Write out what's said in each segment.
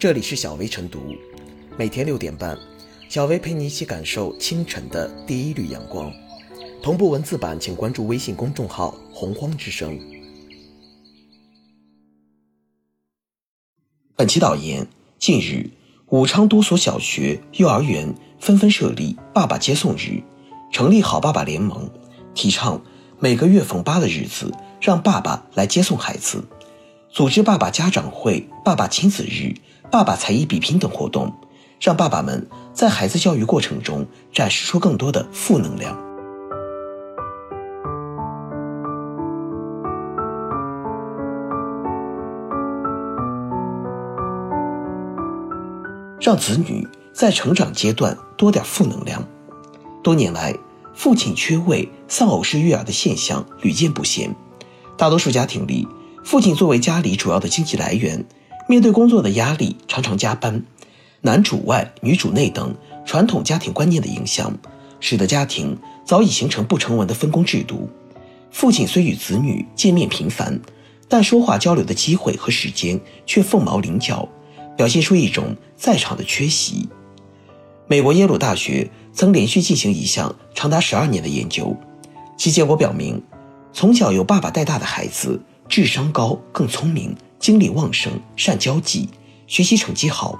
这里是小薇晨读，每天六点半，小薇陪你一起感受清晨的第一缕阳光。同步文字版，请关注微信公众号“洪荒之声”。本期导言：近日，武昌多所小学、幼儿园纷纷设立“爸爸接送日”，成立“好爸爸联盟”，提倡每个月逢八的日子让爸爸来接送孩子。组织爸爸家长会、爸爸亲子日、爸爸才艺比拼等活动，让爸爸们在孩子教育过程中展示出更多的负能量，让子女在成长阶段多点负能量。多年来，父亲缺位、丧偶式育儿的现象屡见不鲜，大多数家庭里。父亲作为家里主要的经济来源，面对工作的压力，常常加班，男主外女主内等传统家庭观念的影响，使得家庭早已形成不成文的分工制度。父亲虽与子女见面频繁，但说话交流的机会和时间却凤毛麟角，表现出一种在场的缺席。美国耶鲁大学曾连续进行一项长达十二年的研究，其结果表明，从小由爸爸带大的孩子。智商高，更聪明，精力旺盛，善交际，学习成绩好。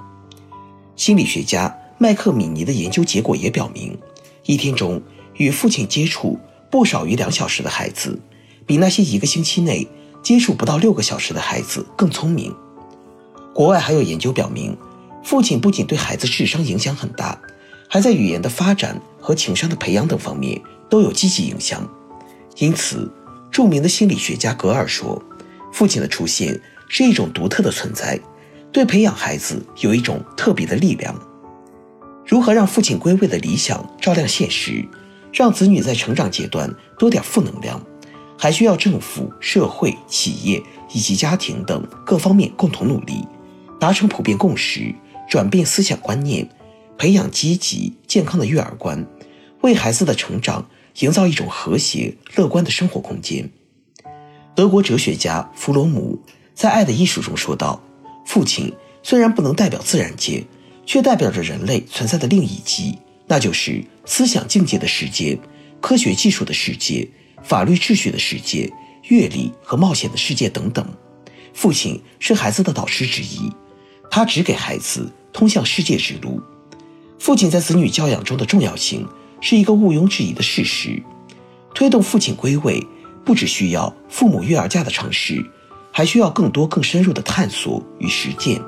心理学家麦克米尼的研究结果也表明，一天中与父亲接触不少于两小时的孩子，比那些一个星期内接触不到六个小时的孩子更聪明。国外还有研究表明，父亲不仅对孩子智商影响很大，还在语言的发展和情商的培养等方面都有积极影响。因此。著名的心理学家格尔说：“父亲的出现是一种独特的存在，对培养孩子有一种特别的力量。如何让父亲归位的理想照亮现实，让子女在成长阶段多点负能量，还需要政府、社会、企业以及家庭等各方面共同努力，达成普遍共识，转变思想观念，培养积极健康的育儿观，为孩子的成长。”营造一种和谐乐观的生活空间。德国哲学家弗罗姆在《爱的艺术》中说道：“父亲虽然不能代表自然界，却代表着人类存在的另一极，那就是思想境界的世界、科学技术的世界、法律秩序的世界、阅历和冒险的世界等等。父亲是孩子的导师之一，他指给孩子通向世界之路。父亲在子女教养中的重要性。”是一个毋庸置疑的事实。推动父亲归位，不只需要父母育儿假的尝试，还需要更多更深入的探索与实践。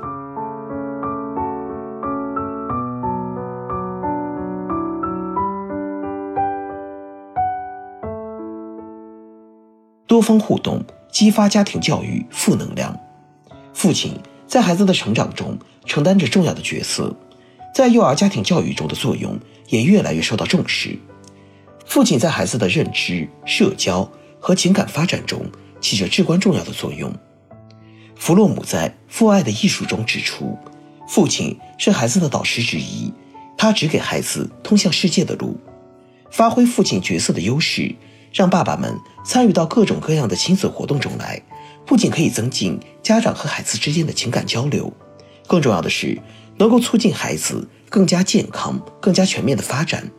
多方互动，激发家庭教育负能量。父亲在孩子的成长中承担着重要的角色，在幼儿家庭教育中的作用。也越来越受到重视。父亲在孩子的认知、社交和情感发展中起着至关重要的作用。弗洛姆在《父爱的艺术》中指出，父亲是孩子的导师之一，他指给孩子通向世界的路。发挥父亲角色的优势，让爸爸们参与到各种各样的亲子活动中来，不仅可以增进家长和孩子之间的情感交流，更重要的是能够促进孩子。更加健康、更加全面的发展。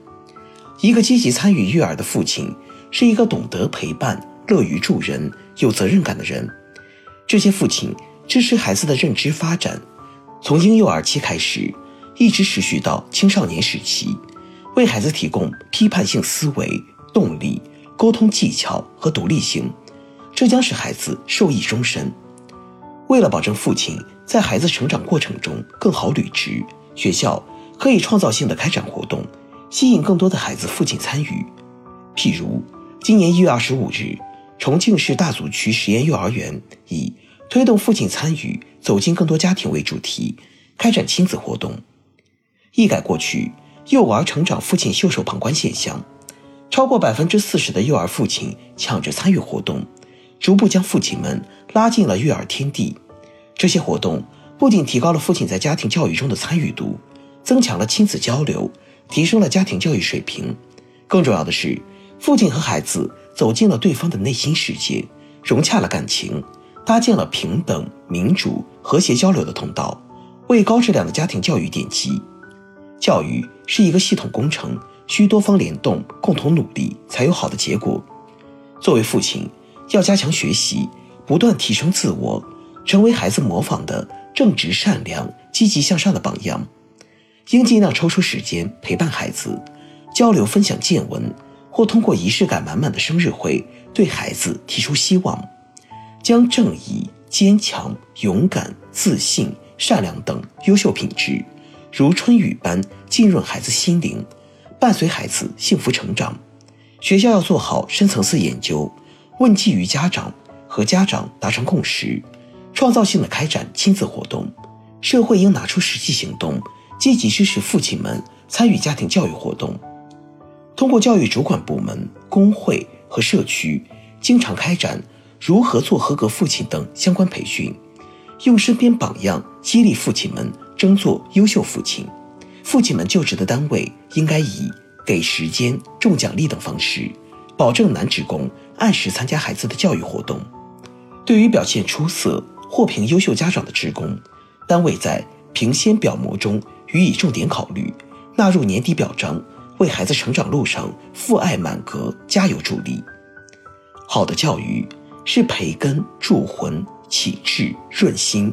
一个积极参与育儿的父亲，是一个懂得陪伴、乐于助人、有责任感的人。这些父亲支持孩子的认知发展，从婴幼儿期开始，一直持续到青少年时期，为孩子提供批判性思维、动力、沟通技巧和独立性，这将使孩子受益终身。为了保证父亲在孩子成长过程中更好履职，学校。可以创造性的开展活动，吸引更多的孩子父亲参与。譬如，今年一月二十五日，重庆市大足区实验幼儿园以“推动父亲参与，走进更多家庭”为主题，开展亲子活动。一改过去幼儿成长父亲袖手旁观现象，超过百分之四十的幼儿父亲抢着参与活动，逐步将父亲们拉进了育儿天地。这些活动不仅提高了父亲在家庭教育中的参与度。增强了亲子交流，提升了家庭教育水平。更重要的是，父亲和孩子走进了对方的内心世界，融洽了感情，搭建了平等、民主、和谐交流的通道，为高质量的家庭教育奠基。教育是一个系统工程，需多方联动，共同努力才有好的结果。作为父亲，要加强学习，不断提升自我，成为孩子模仿的正直、善良、积极向上的榜样。应尽量抽出时间陪伴孩子，交流分享见闻，或通过仪式感满满的生日会，对孩子提出希望，将正义、坚强、勇敢、自信、善良等优秀品质，如春雨般浸润孩子心灵，伴随孩子幸福成长。学校要做好深层次研究，问计于家长，和家长达成共识，创造性的开展亲子活动。社会应拿出实际行动。积极支持父亲们参与家庭教育活动，通过教育主管部门、工会和社区，经常开展如何做合格父亲等相关培训，用身边榜样激励父亲们争做优秀父亲。父亲们就职的单位应该以给时间、重奖励等方式，保证男职工按时参加孩子的教育活动。对于表现出色、获评优秀家长的职工，单位在评先表模中。予以重点考虑，纳入年底表彰，为孩子成长路上父爱满格加油助力。好的教育是培根、铸魂、启智、润心，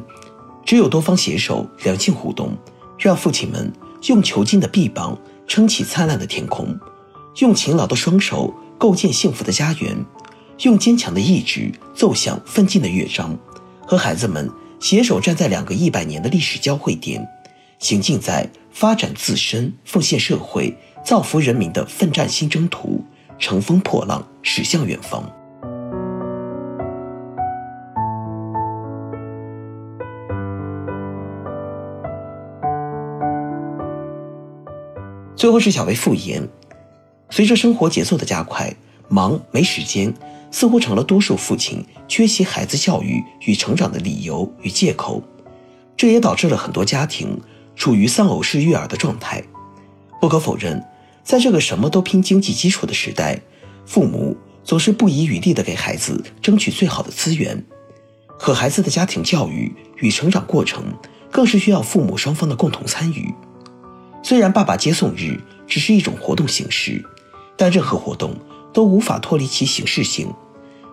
只有多方携手、良性互动，让父亲们用遒劲的臂膀撑起灿烂的天空，用勤劳的双手构建幸福的家园，用坚强的意志奏响奋进的乐章，和孩子们携手站在两个一百年的历史交汇点。行进在发展自身、奉献社会、造福人民的奋战新征途，乘风破浪，驶向远方。最后是小薇复言：随着生活节奏的加快，忙没时间似乎成了多数父亲缺席孩子教育与成长的理由与借口，这也导致了很多家庭。处于丧偶式育儿的状态，不可否认，在这个什么都拼经济基础的时代，父母总是不遗余力地给孩子争取最好的资源，可孩子的家庭教育与成长过程，更是需要父母双方的共同参与。虽然爸爸接送日只是一种活动形式，但任何活动都无法脱离其形式性。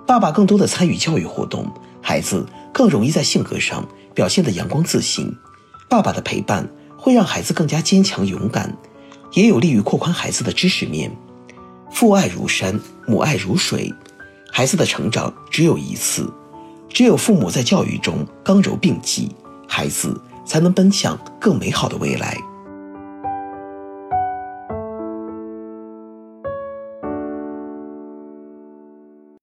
爸爸更多的参与教育活动，孩子更容易在性格上表现得阳光自信。爸爸的陪伴会让孩子更加坚强勇敢，也有利于拓宽孩子的知识面。父爱如山，母爱如水，孩子的成长只有一次，只有父母在教育中刚柔并济，孩子才能奔向更美好的未来。